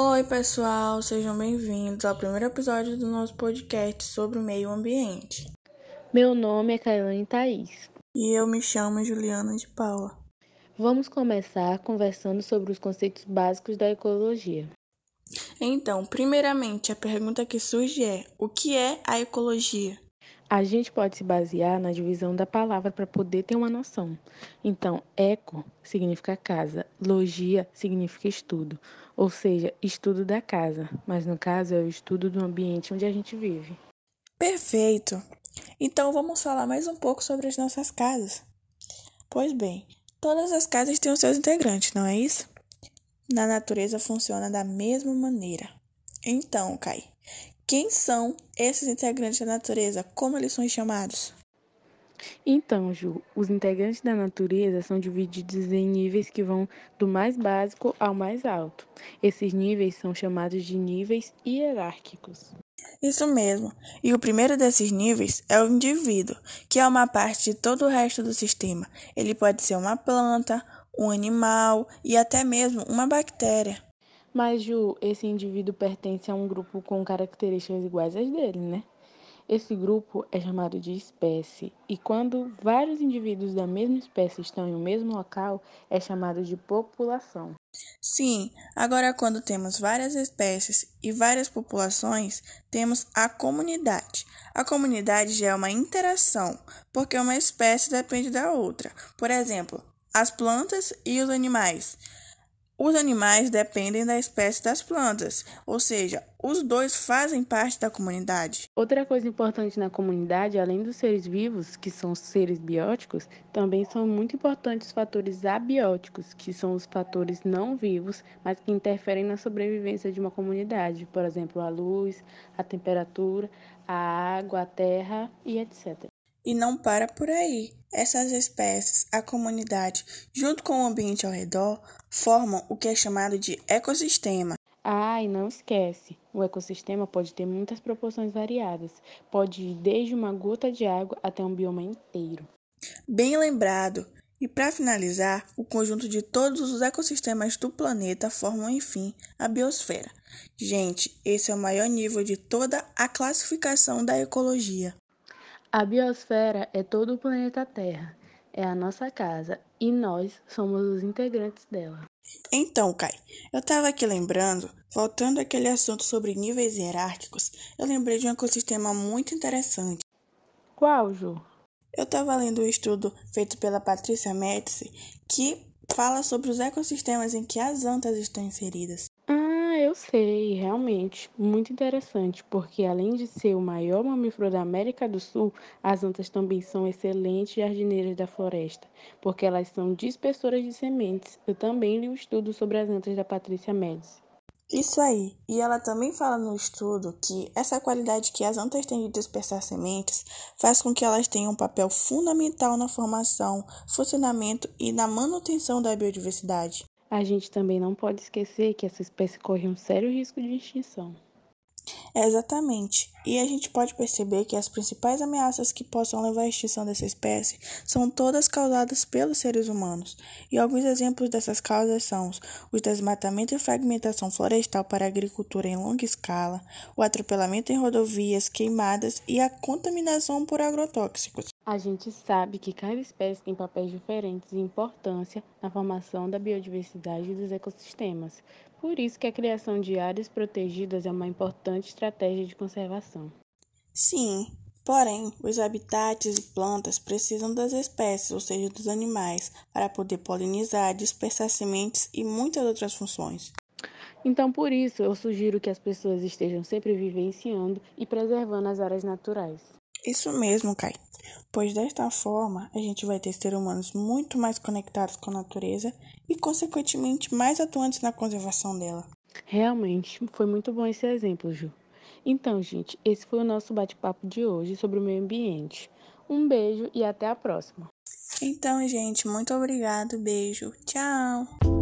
Oi, pessoal, sejam bem-vindos ao primeiro episódio do nosso podcast sobre o meio ambiente. Meu nome é Kailane Thaís. E eu me chamo Juliana de Paula. Vamos começar conversando sobre os conceitos básicos da ecologia. Então, primeiramente, a pergunta que surge é: o que é a ecologia? A gente pode se basear na divisão da palavra para poder ter uma noção. Então, eco significa casa, logia significa estudo, ou seja, estudo da casa, mas no caso é o estudo do ambiente onde a gente vive. Perfeito! Então vamos falar mais um pouco sobre as nossas casas. Pois bem, todas as casas têm os seus integrantes, não é isso? Na natureza funciona da mesma maneira. Então, Kai, quem são esses integrantes da natureza? Como eles são chamados? Então, Ju, os integrantes da natureza são divididos em níveis que vão do mais básico ao mais alto. Esses níveis são chamados de níveis hierárquicos. Isso mesmo. E o primeiro desses níveis é o indivíduo, que é uma parte de todo o resto do sistema. Ele pode ser uma planta, um animal e até mesmo uma bactéria. Mas, Ju, esse indivíduo pertence a um grupo com características iguais às dele, né? Esse grupo é chamado de espécie, e quando vários indivíduos da mesma espécie estão em um mesmo local, é chamado de população. Sim, agora quando temos várias espécies e várias populações, temos a comunidade. A comunidade já é uma interação, porque uma espécie depende da outra. Por exemplo, as plantas e os animais. Os animais dependem da espécie das plantas, ou seja, os dois fazem parte da comunidade. Outra coisa importante na comunidade, além dos seres vivos, que são seres bióticos, também são muito importantes os fatores abióticos, que são os fatores não vivos, mas que interferem na sobrevivência de uma comunidade, por exemplo, a luz, a temperatura, a água, a terra e etc. E não para por aí. Essas espécies, a comunidade, junto com o ambiente ao redor, formam o que é chamado de ecossistema. Ah, e não esquece, o ecossistema pode ter muitas proporções variadas. Pode ir desde uma gota de água até um bioma inteiro. Bem lembrado. E para finalizar, o conjunto de todos os ecossistemas do planeta formam, enfim, a biosfera. Gente, esse é o maior nível de toda a classificação da ecologia. A biosfera é todo o planeta Terra, é a nossa casa e nós somos os integrantes dela. Então, Kai, eu estava aqui lembrando, voltando àquele assunto sobre níveis hierárquicos, eu lembrei de um ecossistema muito interessante. Qual, Ju? Eu estava lendo um estudo feito pela Patrícia Médici que fala sobre os ecossistemas em que as antas estão inseridas. Sei, realmente. Muito interessante, porque além de ser o maior mamífero da América do Sul, as antas também são excelentes jardineiras da floresta, porque elas são dispersoras de sementes. Eu também li um estudo sobre as antas da Patrícia Médici. Isso aí. E ela também fala no estudo que essa qualidade que as antas têm de dispersar sementes faz com que elas tenham um papel fundamental na formação, funcionamento e na manutenção da biodiversidade. A gente também não pode esquecer que essa espécie corre um sério risco de extinção. É exatamente. E a gente pode perceber que as principais ameaças que possam levar à extinção dessa espécie são todas causadas pelos seres humanos. E alguns exemplos dessas causas são o desmatamento e fragmentação florestal para agricultura em longa escala, o atropelamento em rodovias, queimadas e a contaminação por agrotóxicos. A gente sabe que cada espécie tem papéis diferentes e importância na formação da biodiversidade dos ecossistemas. Por isso que a criação de áreas protegidas é uma importante estratégia de conservação. Sim, porém, os habitats e plantas precisam das espécies, ou seja, dos animais, para poder polinizar, dispersar sementes e muitas outras funções. Então, por isso, eu sugiro que as pessoas estejam sempre vivenciando e preservando as áreas naturais. Isso mesmo, Kai. Pois desta forma, a gente vai ter seres humanos muito mais conectados com a natureza e, consequentemente, mais atuantes na conservação dela. Realmente, foi muito bom esse exemplo, Ju. Então, gente, esse foi o nosso bate-papo de hoje sobre o meio ambiente. Um beijo e até a próxima. Então, gente, muito obrigado, beijo, tchau!